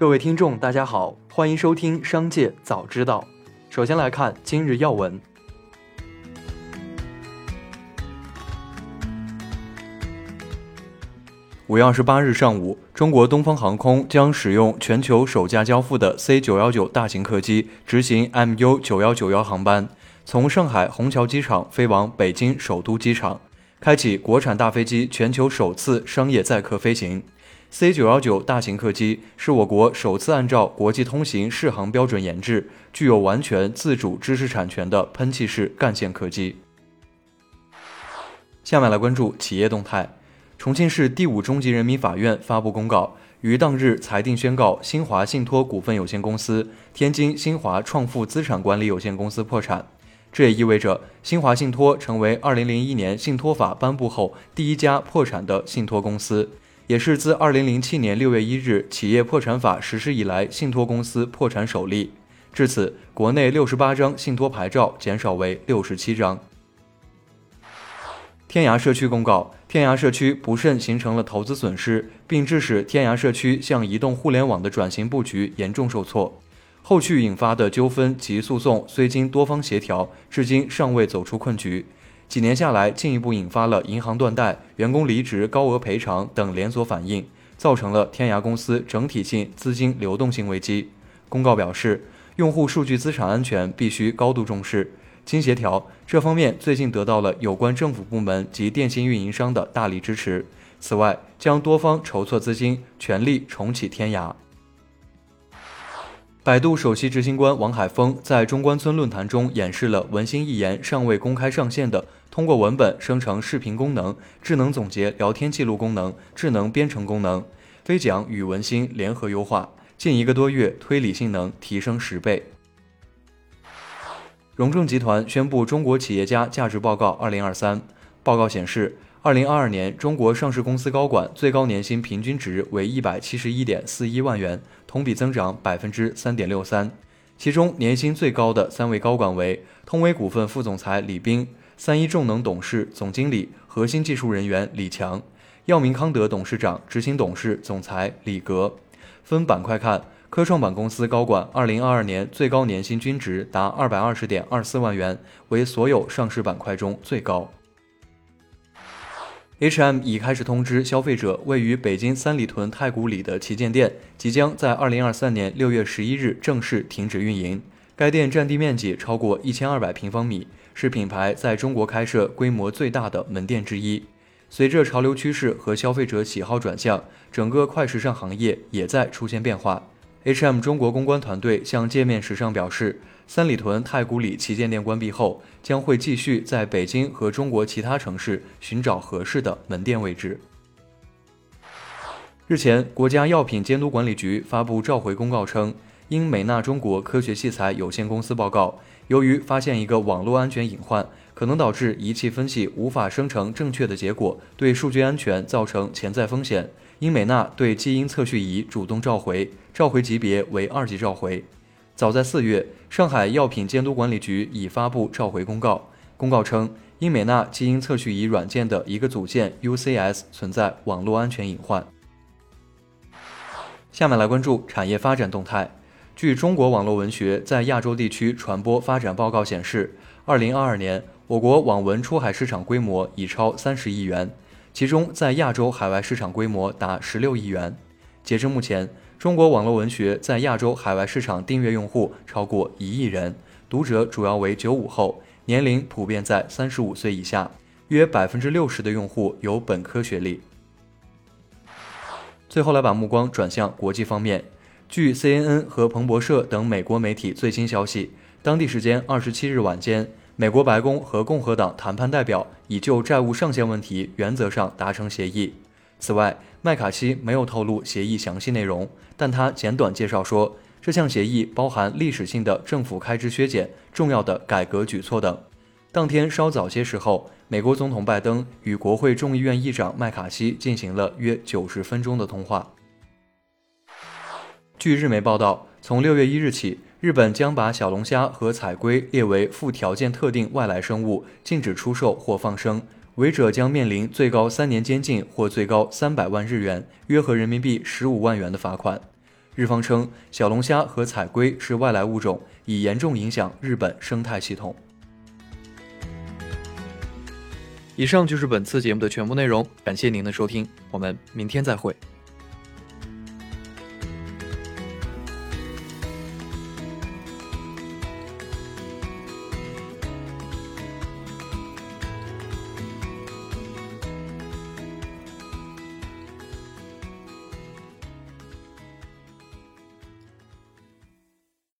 各位听众，大家好，欢迎收听《商界早知道》。首先来看今日要闻。五月二十八日上午，中国东方航空将使用全球首架交付的 C 九幺九大型客机执行 MU 九幺九幺航班，从上海虹桥机场飞往北京首都机场，开启国产大飞机全球首次商业载客飞行。C 九幺九大型客机是我国首次按照国际通行适航标准研制、具有完全自主知识产权的喷气式干线客机。下面来关注企业动态。重庆市第五中级人民法院发布公告，于当日裁定宣告新华信托股份有限公司、天津新华创富资产管理有限公司破产。这也意味着新华信托成为2001年信托法颁布后第一家破产的信托公司，也是自2007年6月1日企业破产法实施以来信托公司破产首例。至此，国内68张信托牌照减少为67张。天涯社区公告。天涯社区不慎形成了投资损失，并致使天涯社区向移动互联网的转型布局严重受挫。后续引发的纠纷及诉讼虽经多方协调，至今尚未走出困局。几年下来，进一步引发了银行断贷、员工离职、高额赔偿等连锁反应，造成了天涯公司整体性资金流动性危机。公告表示，用户数据资产安全必须高度重视。经协调，这方面最近得到了有关政府部门及电信运营商的大力支持。此外，将多方筹措资金，全力重启天涯。百度首席执行官王海峰在中关村论坛中演示了文心一言尚未公开上线的通过文本生成视频功能、智能总结聊天记录功能、智能编程功能，飞桨与文心联合优化，近一个多月推理性能提升十倍。荣正集团宣布《中国企业家价值报告2023》。报告显示，2022年中国上市公司高管最高年薪平均值为171.41万元，同比增长3.63%。其中，年薪最高的三位高管为通威股份副总裁李斌、三一重能董事总经理、核心技术人员李强、药明康德董事长、执行董事总裁李格。分板块看。科创板公司高管2022年最高年薪均值达220.24万元，为所有上市板块中最高。H&M 已开始通知消费者，位于北京三里屯太古里的旗舰店即将在2023年6月11日正式停止运营。该店占地面积超过1200平方米，是品牌在中国开设规模最大的门店之一。随着潮流趋势和消费者喜好转向，整个快时尚行业也在出现变化。H&M 中国公关团队向界面时尚表示，三里屯太古里旗舰店关闭后，将会继续在北京和中国其他城市寻找合适的门店位置。日前，国家药品监督管理局发布召回公告称，英美纳中国科学器材有限公司报告，由于发现一个网络安全隐患，可能导致仪器分析无法生成正确的结果，对数据安全造成潜在风险。英美纳对基因测序仪主动召回，召回级别为二级召回。早在四月，上海药品监督管理局已发布召回公告。公告称，英美纳基因测序仪软件的一个组件 UCS 存在网络安全隐患。下面来关注产业发展动态。据中国网络文学在亚洲地区传播发展报告显示，二零二二年我国网文出海市场规模已超三十亿元。其中，在亚洲海外市场规模达十六亿元。截至目前，中国网络文学在亚洲海外市场订阅用户超过一亿人，读者主要为九五后，年龄普遍在三十五岁以下，约百分之六十的用户有本科学历。最后来把目光转向国际方面，据 CNN 和彭博社等美国媒体最新消息，当地时间二十七日晚间。美国白宫和共和党谈判代表已就债务上限问题原则上达成协议。此外，麦卡锡没有透露协议详细内容，但他简短介绍说，这项协议包含历史性的政府开支削减、重要的改革举措等。当天稍早些时候，美国总统拜登与国会众议院议长麦卡锡进行了约九十分钟的通话。据日媒报道，从六月一日起。日本将把小龙虾和彩龟列为附条件特定外来生物，禁止出售或放生，违者将面临最高三年监禁或最高三百万日元（约合人民币十五万元）的罚款。日方称，小龙虾和彩龟是外来物种，已严重影响日本生态系统。以上就是本次节目的全部内容，感谢您的收听，我们明天再会。